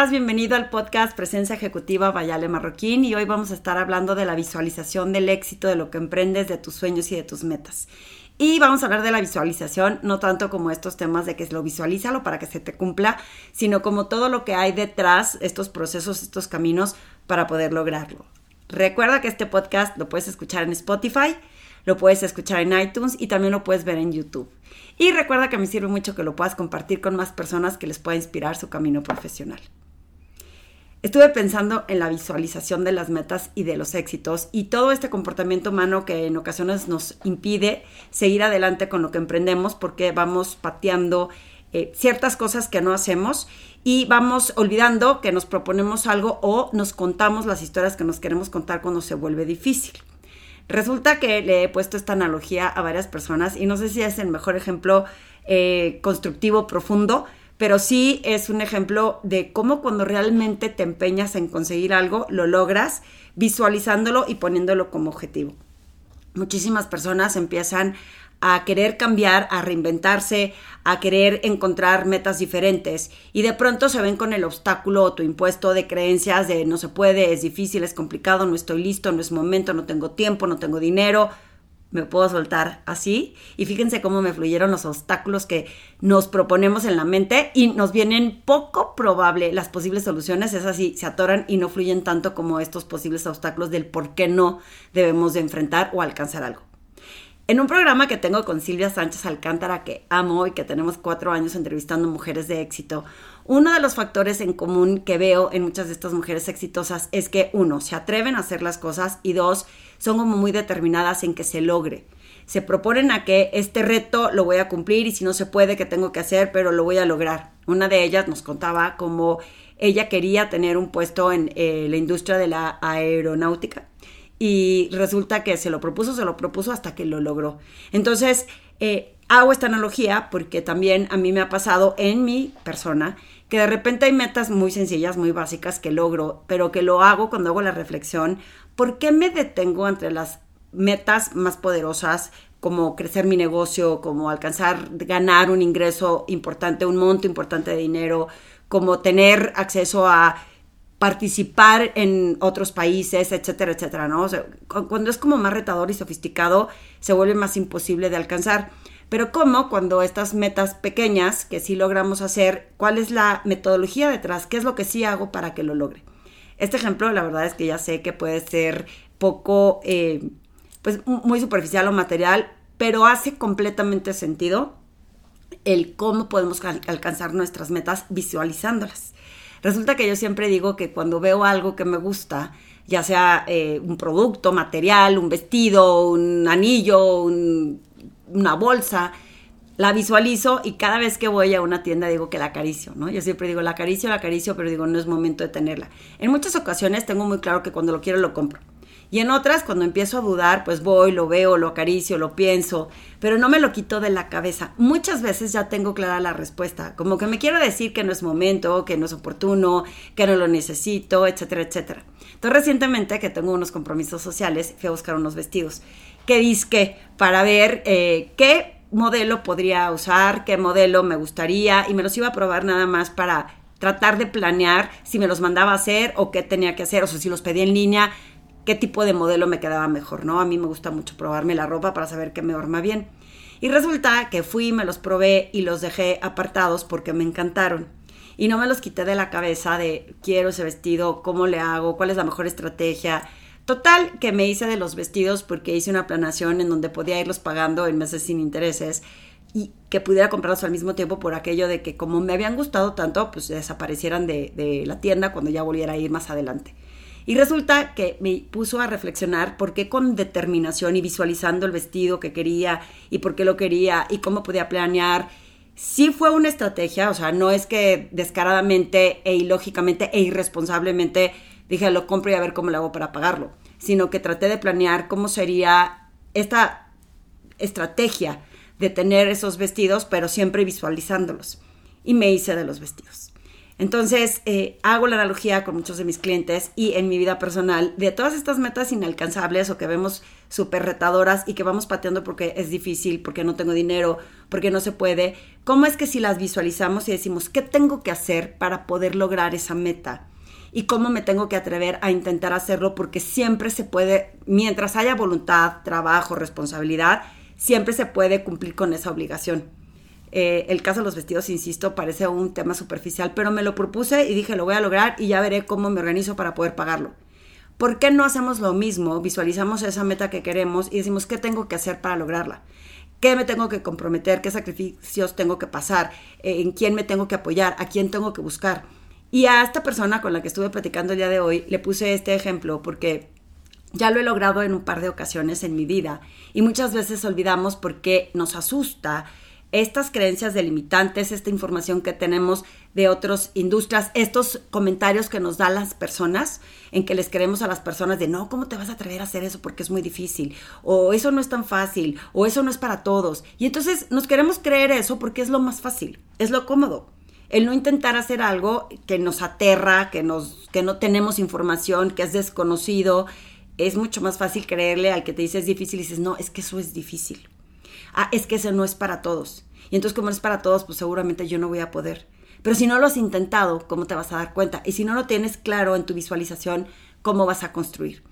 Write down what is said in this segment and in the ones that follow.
estás? Bienvenido al podcast Presencia Ejecutiva Vayale Marroquín y hoy vamos a estar hablando de la visualización del éxito, de lo que emprendes, de tus sueños y de tus metas. Y vamos a hablar de la visualización, no tanto como estos temas de que lo visualízalo para que se te cumpla, sino como todo lo que hay detrás, estos procesos, estos caminos para poder lograrlo. Recuerda que este podcast lo puedes escuchar en Spotify, lo puedes escuchar en iTunes y también lo puedes ver en YouTube. Y recuerda que me sirve mucho que lo puedas compartir con más personas que les pueda inspirar su camino profesional. Estuve pensando en la visualización de las metas y de los éxitos y todo este comportamiento humano que en ocasiones nos impide seguir adelante con lo que emprendemos porque vamos pateando eh, ciertas cosas que no hacemos y vamos olvidando que nos proponemos algo o nos contamos las historias que nos queremos contar cuando se vuelve difícil. Resulta que le he puesto esta analogía a varias personas y no sé si es el mejor ejemplo eh, constructivo, profundo, pero sí es un ejemplo de cómo cuando realmente te empeñas en conseguir algo, lo logras visualizándolo y poniéndolo como objetivo. Muchísimas personas empiezan a querer cambiar, a reinventarse, a querer encontrar metas diferentes y de pronto se ven con el obstáculo o tu impuesto de creencias de no se puede, es difícil, es complicado, no estoy listo, no es momento, no tengo tiempo, no tengo dinero, me puedo soltar así. Y fíjense cómo me fluyeron los obstáculos que nos proponemos en la mente y nos vienen poco probable las posibles soluciones, es así, se atoran y no fluyen tanto como estos posibles obstáculos del por qué no debemos de enfrentar o alcanzar algo. En un programa que tengo con Silvia Sánchez Alcántara, que amo y que tenemos cuatro años entrevistando mujeres de éxito, uno de los factores en común que veo en muchas de estas mujeres exitosas es que, uno, se atreven a hacer las cosas y dos, son como muy determinadas en que se logre. Se proponen a que este reto lo voy a cumplir y si no se puede, que tengo que hacer, pero lo voy a lograr. Una de ellas nos contaba cómo ella quería tener un puesto en eh, la industria de la aeronáutica y resulta que se lo propuso, se lo propuso hasta que lo logró. Entonces, eh, hago esta analogía porque también a mí me ha pasado en mi persona que de repente hay metas muy sencillas, muy básicas que logro, pero que lo hago cuando hago la reflexión, ¿por qué me detengo entre las metas más poderosas como crecer mi negocio, como alcanzar, ganar un ingreso importante, un monto importante de dinero, como tener acceso a participar en otros países, etcétera, etcétera, ¿no? Cuando es como más retador y sofisticado, se vuelve más imposible de alcanzar. Pero ¿cómo cuando estas metas pequeñas que sí logramos hacer, cuál es la metodología detrás? ¿Qué es lo que sí hago para que lo logre? Este ejemplo, la verdad es que ya sé que puede ser poco, eh, pues muy superficial o material, pero hace completamente sentido el cómo podemos alcanzar nuestras metas visualizándolas. Resulta que yo siempre digo que cuando veo algo que me gusta, ya sea eh, un producto, material, un vestido, un anillo, una bolsa, la visualizo y cada vez que voy a una tienda digo que la acaricio, ¿no? Yo siempre digo la acaricio, la acaricio, pero digo no es momento de tenerla. En muchas ocasiones tengo muy claro que cuando lo quiero lo compro. Y en otras, cuando empiezo a dudar, pues voy, lo veo, lo acaricio, lo pienso, pero no me lo quito de la cabeza. Muchas veces ya tengo clara la respuesta, como que me quiero decir que no es momento, que no es oportuno, que no lo necesito, etcétera, etcétera. Entonces, recientemente que tengo unos compromisos sociales, fui a buscar unos vestidos. que disque? Para ver eh, qué modelo podría usar, qué modelo me gustaría, y me los iba a probar nada más para tratar de planear si me los mandaba a hacer o qué tenía que hacer, o si los pedía en línea, qué tipo de modelo me quedaba mejor, ¿no? A mí me gusta mucho probarme la ropa para saber qué me arma bien. Y resulta que fui, me los probé y los dejé apartados porque me encantaron. Y no me los quité de la cabeza de quiero ese vestido, cómo le hago, cuál es la mejor estrategia. Total, que me hice de los vestidos porque hice una planación en donde podía irlos pagando en meses sin intereses y que pudiera comprarlos al mismo tiempo por aquello de que como me habían gustado tanto, pues desaparecieran de, de la tienda cuando ya volviera a ir más adelante. Y resulta que me puso a reflexionar por qué con determinación y visualizando el vestido que quería y por qué lo quería y cómo podía planear. Sí fue una estrategia, o sea, no es que descaradamente e ilógicamente e irresponsablemente dije lo compro y a ver cómo lo hago para pagarlo, sino que traté de planear cómo sería esta estrategia de tener esos vestidos, pero siempre visualizándolos. Y me hice de los vestidos. Entonces, eh, hago la analogía con muchos de mis clientes y en mi vida personal de todas estas metas inalcanzables o que vemos súper retadoras y que vamos pateando porque es difícil, porque no tengo dinero, porque no se puede. ¿Cómo es que si las visualizamos y decimos, ¿qué tengo que hacer para poder lograr esa meta? Y cómo me tengo que atrever a intentar hacerlo porque siempre se puede, mientras haya voluntad, trabajo, responsabilidad, siempre se puede cumplir con esa obligación. Eh, el caso de los vestidos, insisto, parece un tema superficial, pero me lo propuse y dije, lo voy a lograr y ya veré cómo me organizo para poder pagarlo. ¿Por qué no hacemos lo mismo? Visualizamos esa meta que queremos y decimos, ¿qué tengo que hacer para lograrla? ¿Qué me tengo que comprometer? ¿Qué sacrificios tengo que pasar? ¿En quién me tengo que apoyar? ¿A quién tengo que buscar? Y a esta persona con la que estuve platicando el día de hoy le puse este ejemplo porque ya lo he logrado en un par de ocasiones en mi vida y muchas veces olvidamos por qué nos asusta estas creencias delimitantes, esta información que tenemos de otras industrias, estos comentarios que nos dan las personas, en que les queremos a las personas de, no, ¿cómo te vas a atrever a hacer eso? Porque es muy difícil, o eso no es tan fácil, o eso no es para todos. Y entonces nos queremos creer eso porque es lo más fácil, es lo cómodo. El no intentar hacer algo que nos aterra, que, nos, que no tenemos información, que es desconocido, es mucho más fácil creerle al que te dice es difícil y dices, no, es que eso es difícil ah, es que ese no es para todos. Y entonces como no es para todos, pues seguramente yo no voy a poder. Pero si no lo has intentado, ¿cómo te vas a dar cuenta? Y si no lo tienes claro en tu visualización, ¿cómo vas a construir?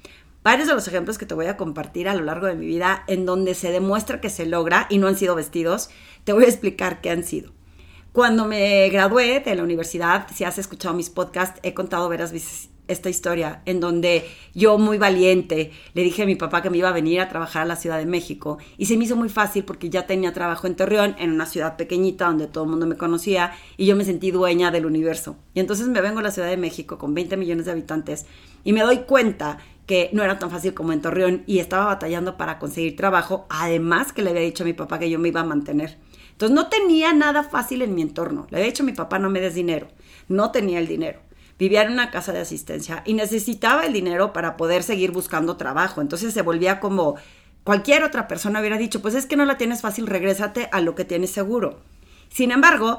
Varios de los ejemplos que te voy a compartir a lo largo de mi vida en donde se demuestra que se logra y no han sido vestidos, te voy a explicar qué han sido. Cuando me gradué de la universidad, si has escuchado mis podcasts, he contado veras esta historia en donde yo muy valiente le dije a mi papá que me iba a venir a trabajar a la Ciudad de México y se me hizo muy fácil porque ya tenía trabajo en Torreón, en una ciudad pequeñita donde todo el mundo me conocía y yo me sentí dueña del universo. Y entonces me vengo a la Ciudad de México con 20 millones de habitantes y me doy cuenta que no era tan fácil como en Torreón y estaba batallando para conseguir trabajo, además que le había dicho a mi papá que yo me iba a mantener. Entonces no tenía nada fácil en mi entorno. Le había dicho a mi papá no me des dinero. No tenía el dinero vivía en una casa de asistencia y necesitaba el dinero para poder seguir buscando trabajo. Entonces se volvía como cualquier otra persona hubiera dicho, pues es que no la tienes fácil, regrésate a lo que tienes seguro. Sin embargo,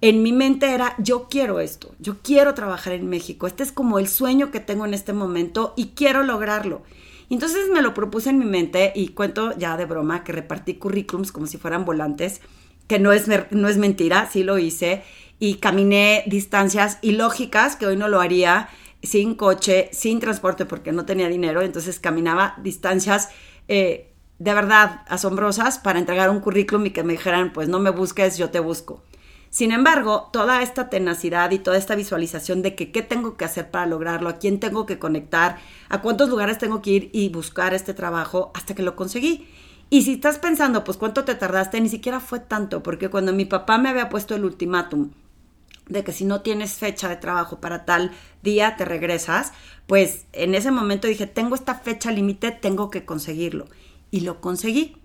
en mi mente era, yo quiero esto, yo quiero trabajar en México, este es como el sueño que tengo en este momento y quiero lograrlo. Entonces me lo propuse en mi mente y cuento ya de broma que repartí currículums como si fueran volantes, que no es, no es mentira, sí lo hice y caminé distancias ilógicas que hoy no lo haría sin coche, sin transporte porque no tenía dinero, entonces caminaba distancias eh, de verdad asombrosas para entregar un currículum y que me dijeran, pues no me busques, yo te busco. Sin embargo, toda esta tenacidad y toda esta visualización de que qué tengo que hacer para lograrlo, a quién tengo que conectar, a cuántos lugares tengo que ir y buscar este trabajo hasta que lo conseguí. Y si estás pensando, pues cuánto te tardaste, ni siquiera fue tanto, porque cuando mi papá me había puesto el ultimátum de que si no tienes fecha de trabajo para tal día te regresas, pues en ese momento dije, tengo esta fecha límite, tengo que conseguirlo. Y lo conseguí.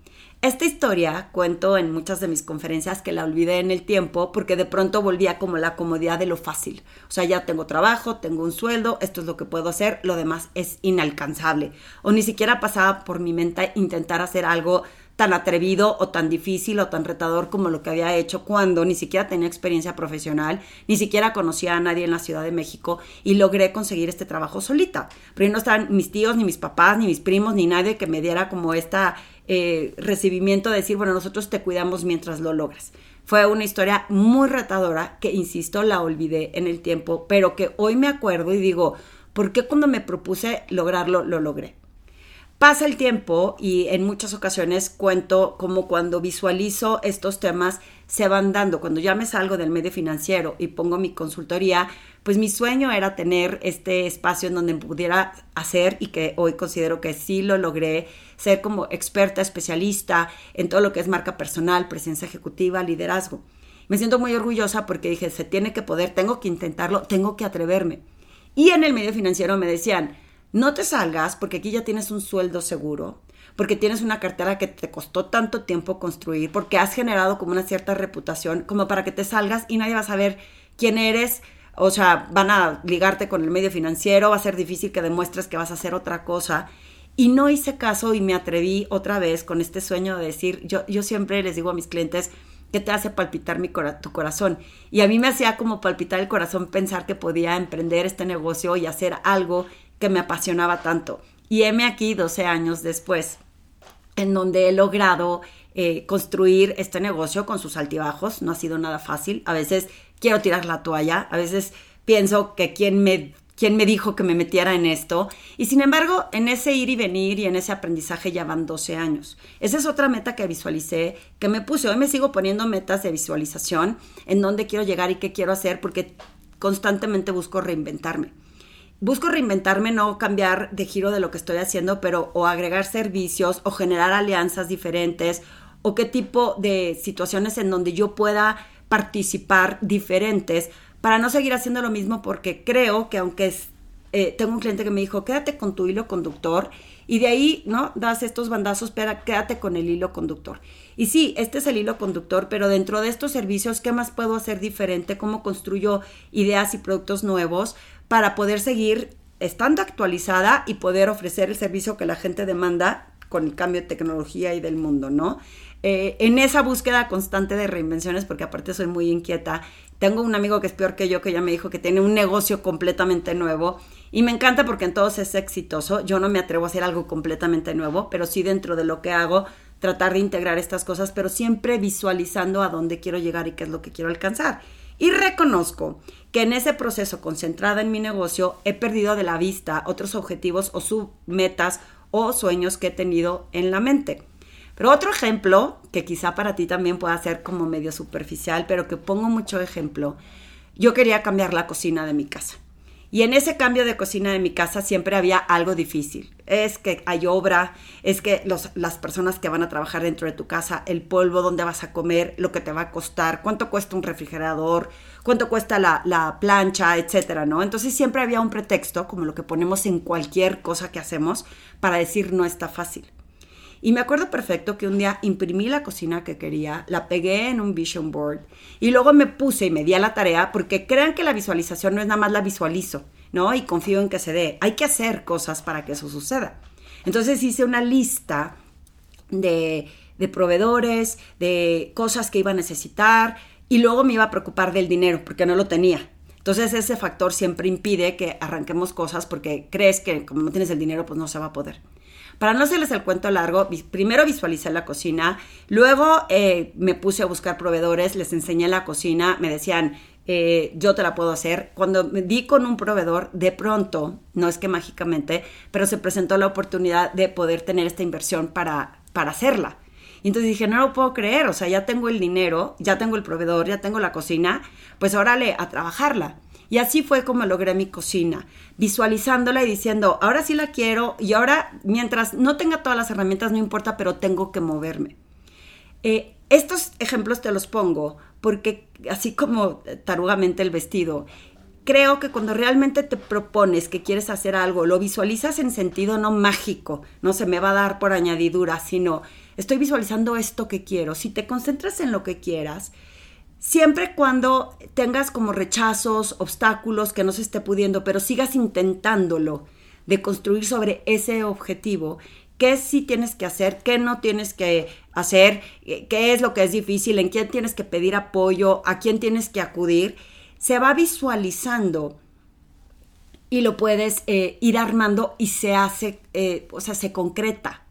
Esta historia cuento en muchas de mis conferencias que la olvidé en el tiempo porque de pronto volvía como la comodidad de lo fácil. O sea, ya tengo trabajo, tengo un sueldo, esto es lo que puedo hacer, lo demás es inalcanzable. O ni siquiera pasaba por mi mente intentar hacer algo tan atrevido o tan difícil o tan retador como lo que había hecho cuando ni siquiera tenía experiencia profesional, ni siquiera conocía a nadie en la Ciudad de México y logré conseguir este trabajo solita. Pero no estaban mis tíos, ni mis papás, ni mis primos, ni nadie que me diera como esta eh, recibimiento de decir, bueno, nosotros te cuidamos mientras lo logras. Fue una historia muy retadora que, insisto, la olvidé en el tiempo, pero que hoy me acuerdo y digo, ¿por qué cuando me propuse lograrlo, lo logré? Pasa el tiempo y en muchas ocasiones cuento como cuando visualizo estos temas se van dando. Cuando ya me salgo del medio financiero y pongo mi consultoría, pues mi sueño era tener este espacio en donde pudiera hacer y que hoy considero que sí lo logré, ser como experta, especialista en todo lo que es marca personal, presencia ejecutiva, liderazgo. Me siento muy orgullosa porque dije, se tiene que poder, tengo que intentarlo, tengo que atreverme. Y en el medio financiero me decían, no te salgas porque aquí ya tienes un sueldo seguro, porque tienes una cartera que te costó tanto tiempo construir, porque has generado como una cierta reputación, como para que te salgas y nadie va a saber quién eres. O sea, van a ligarte con el medio financiero, va a ser difícil que demuestres que vas a hacer otra cosa. Y no hice caso y me atreví otra vez con este sueño de decir, yo, yo siempre les digo a mis clientes, ¿Qué te hace palpitar mi tu corazón? Y a mí me hacía como palpitar el corazón pensar que podía emprender este negocio y hacer algo que me apasionaba tanto. Y heme aquí 12 años después, en donde he logrado eh, construir este negocio con sus altibajos. No ha sido nada fácil. A veces quiero tirar la toalla, a veces pienso que quien me quién me dijo que me metiera en esto. Y sin embargo, en ese ir y venir y en ese aprendizaje ya van 12 años. Esa es otra meta que visualicé, que me puse. Hoy me sigo poniendo metas de visualización, en dónde quiero llegar y qué quiero hacer, porque constantemente busco reinventarme. Busco reinventarme, no cambiar de giro de lo que estoy haciendo, pero o agregar servicios o generar alianzas diferentes o qué tipo de situaciones en donde yo pueda participar diferentes para no seguir haciendo lo mismo porque creo que aunque es, eh, tengo un cliente que me dijo, quédate con tu hilo conductor y de ahí, ¿no? Das estos bandazos, pero quédate con el hilo conductor. Y sí, este es el hilo conductor, pero dentro de estos servicios, ¿qué más puedo hacer diferente? ¿Cómo construyo ideas y productos nuevos para poder seguir estando actualizada y poder ofrecer el servicio que la gente demanda con el cambio de tecnología y del mundo, ¿no? Eh, en esa búsqueda constante de reinvenciones, porque aparte soy muy inquieta tengo un amigo que es peor que yo, que ya me dijo que tiene un negocio completamente nuevo y me encanta porque en todos es exitoso. Yo no me atrevo a hacer algo completamente nuevo, pero sí dentro de lo que hago, tratar de integrar estas cosas, pero siempre visualizando a dónde quiero llegar y qué es lo que quiero alcanzar. Y reconozco que en ese proceso concentrada en mi negocio he perdido de la vista otros objetivos o submetas o sueños que he tenido en la mente. Pero otro ejemplo, que quizá para ti también pueda ser como medio superficial, pero que pongo mucho ejemplo, yo quería cambiar la cocina de mi casa. Y en ese cambio de cocina de mi casa siempre había algo difícil. Es que hay obra, es que las personas que van a trabajar dentro de tu casa, el polvo, dónde vas a comer, lo que te va a costar, cuánto cuesta un refrigerador, cuánto cuesta la, la plancha, etcétera, ¿no? Entonces siempre había un pretexto, como lo que ponemos en cualquier cosa que hacemos, para decir no está fácil. Y me acuerdo perfecto que un día imprimí la cocina que quería, la pegué en un vision board y luego me puse y me di a la tarea porque crean que la visualización no es nada más la visualizo, ¿no? Y confío en que se dé. Hay que hacer cosas para que eso suceda. Entonces hice una lista de, proveedores, de cosas que iba a necesitar y luego me iba a preocupar del dinero porque no lo tenía. Entonces ese factor siempre impide que arranquemos cosas porque crees que como no tienes el dinero pues no se va a poder. Para no hacerles el cuento largo, primero visualicé la cocina, luego eh, me puse a buscar proveedores, les enseñé la cocina, me decían, eh, yo te la puedo hacer. Cuando me di con un proveedor, de pronto, no es que mágicamente, pero se presentó la oportunidad de poder tener esta inversión para, para hacerla. Y entonces dije, no lo puedo creer, o sea, ya tengo el dinero, ya tengo el proveedor, ya tengo la cocina, pues órale, a trabajarla. Y así fue como logré mi cocina, visualizándola y diciendo, ahora sí la quiero y ahora mientras no tenga todas las herramientas no importa, pero tengo que moverme. Eh, estos ejemplos te los pongo porque así como tarugamente el vestido, creo que cuando realmente te propones que quieres hacer algo, lo visualizas en sentido no mágico, no se me va a dar por añadidura, sino estoy visualizando esto que quiero. Si te concentras en lo que quieras, siempre cuando tengas como rechazos, obstáculos que no se esté pudiendo, pero sigas intentándolo de construir sobre ese objetivo, qué sí tienes que hacer, qué no tienes que hacer, qué es lo que es difícil, en quién tienes que pedir apoyo, a quién tienes que acudir, se va visualizando y lo puedes eh, ir armando y se hace, eh, o sea, se concreta.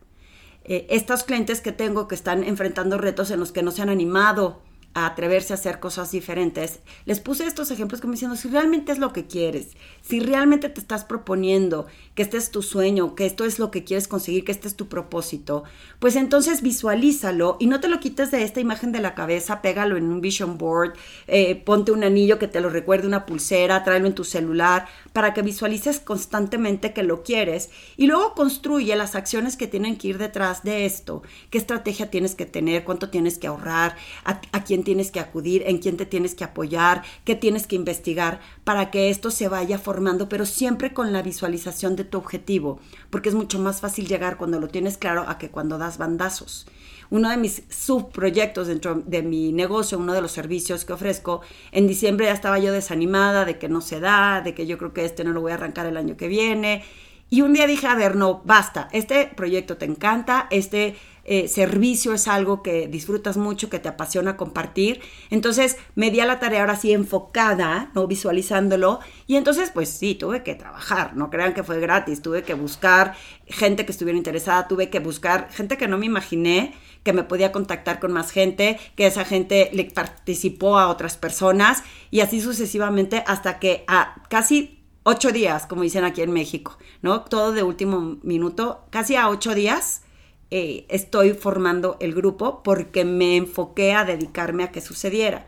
Eh, estos clientes que tengo que están enfrentando retos en los que no se han animado a atreverse a hacer cosas diferentes, les puse estos ejemplos como diciendo, si realmente es lo que quieres, si realmente te estás proponiendo que este es tu sueño, que esto es lo que quieres conseguir, que este es tu propósito, pues entonces visualízalo y no te lo quites de esta imagen de la cabeza, pégalo en un vision board, eh, ponte un anillo que te lo recuerde, una pulsera, tráelo en tu celular, para que visualices constantemente que lo quieres y luego construye las acciones que tienen que ir detrás de esto, qué estrategia tienes que tener, cuánto tienes que ahorrar, a, a quién tienes que acudir, en quién te tienes que apoyar, qué tienes que investigar para que esto se vaya formando, pero siempre con la visualización de tu objetivo, porque es mucho más fácil llegar cuando lo tienes claro a que cuando das bandazos. Uno de mis subproyectos dentro de mi negocio, uno de los servicios que ofrezco, en diciembre ya estaba yo desanimada de que no se da, de que yo creo que este no lo voy a arrancar el año que viene. Y un día dije, a ver, no, basta, este proyecto te encanta, este eh, servicio es algo que disfrutas mucho, que te apasiona compartir. Entonces me di a la tarea ahora sí enfocada, ¿no? Visualizándolo. Y entonces, pues sí, tuve que trabajar, no crean que fue gratis, tuve que buscar gente que estuviera interesada, tuve que buscar gente que no me imaginé que me podía contactar con más gente, que esa gente le participó a otras personas y así sucesivamente hasta que a casi ocho días, como dicen aquí en México, ¿no? Todo de último minuto, casi a ocho días eh, estoy formando el grupo porque me enfoqué a dedicarme a que sucediera.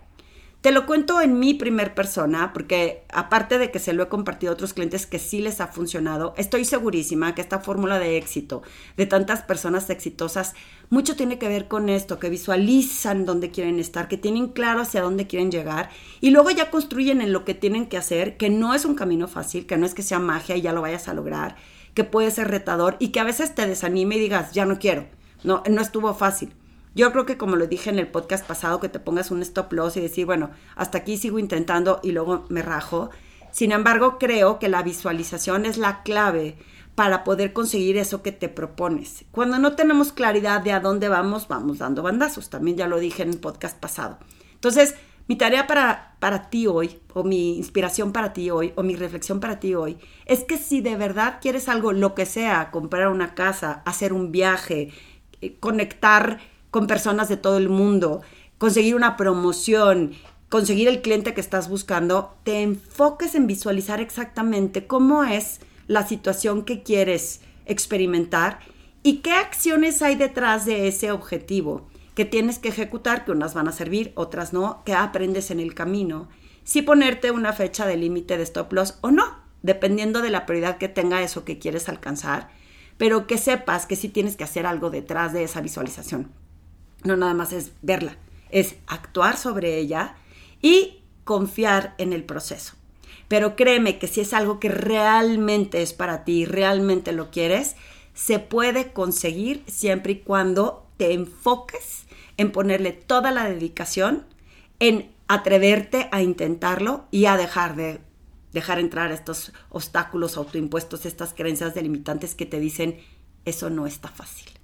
Te lo cuento en mi primer persona, porque aparte de que se lo he compartido a otros clientes que sí les ha funcionado, estoy segurísima que esta fórmula de éxito de tantas personas exitosas, mucho tiene que ver con esto, que visualizan dónde quieren estar, que tienen claro hacia dónde quieren llegar y luego ya construyen en lo que tienen que hacer, que no es un camino fácil, que no es que sea magia y ya lo vayas a lograr, que puede ser retador y que a veces te desanime y digas, ya no quiero. No, no estuvo fácil yo creo que como lo dije en el podcast pasado, que te pongas un stop loss y decir, bueno, hasta aquí sigo intentando y luego me rajo. Sin embargo, creo que la visualización es la clave para poder conseguir eso que te propones. Cuando no tenemos claridad de a dónde vamos, vamos dando bandazos. También ya lo dije en el podcast pasado. Entonces, mi tarea para, para ti hoy, o mi inspiración para ti hoy, o mi reflexión para ti hoy, es que si de verdad quieres algo, lo que sea, comprar una casa, hacer un viaje, eh, conectar con personas de todo el mundo, conseguir una promoción, conseguir el cliente que estás buscando, te enfoques en visualizar exactamente cómo es la situación que quieres experimentar y qué acciones hay detrás de ese objetivo que tienes que ejecutar, que unas van a servir, otras no, que aprendes en el camino. Si ponerte una fecha de límite de stop loss o no, dependiendo de la prioridad que tenga eso que quieres alcanzar, pero que sepas que sí tienes que hacer algo detrás de esa visualización no nada más es verla, es actuar sobre ella y confiar en el proceso. Pero créeme que si es algo que realmente es para ti, realmente lo quieres, se puede conseguir siempre y cuando te enfoques en ponerle toda la dedicación, en atreverte a intentarlo y a dejar de dejar entrar estos obstáculos autoimpuestos, estas creencias delimitantes que te dicen, eso no está fácil.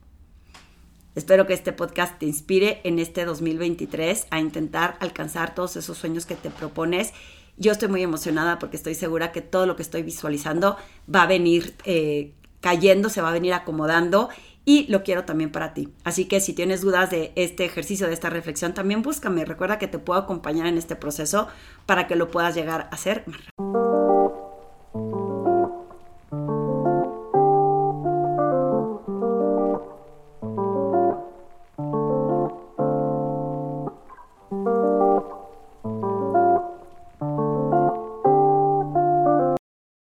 Espero que este podcast te inspire en este 2023 a intentar alcanzar todos esos sueños que te propones. Yo estoy muy emocionada porque estoy segura que todo lo que estoy visualizando va a venir eh, cayendo, se va a venir acomodando y lo quiero también para ti. Así que si tienes dudas de este ejercicio, de esta reflexión, también búscame. Recuerda que te puedo acompañar en este proceso para que lo puedas llegar a hacer más rápido.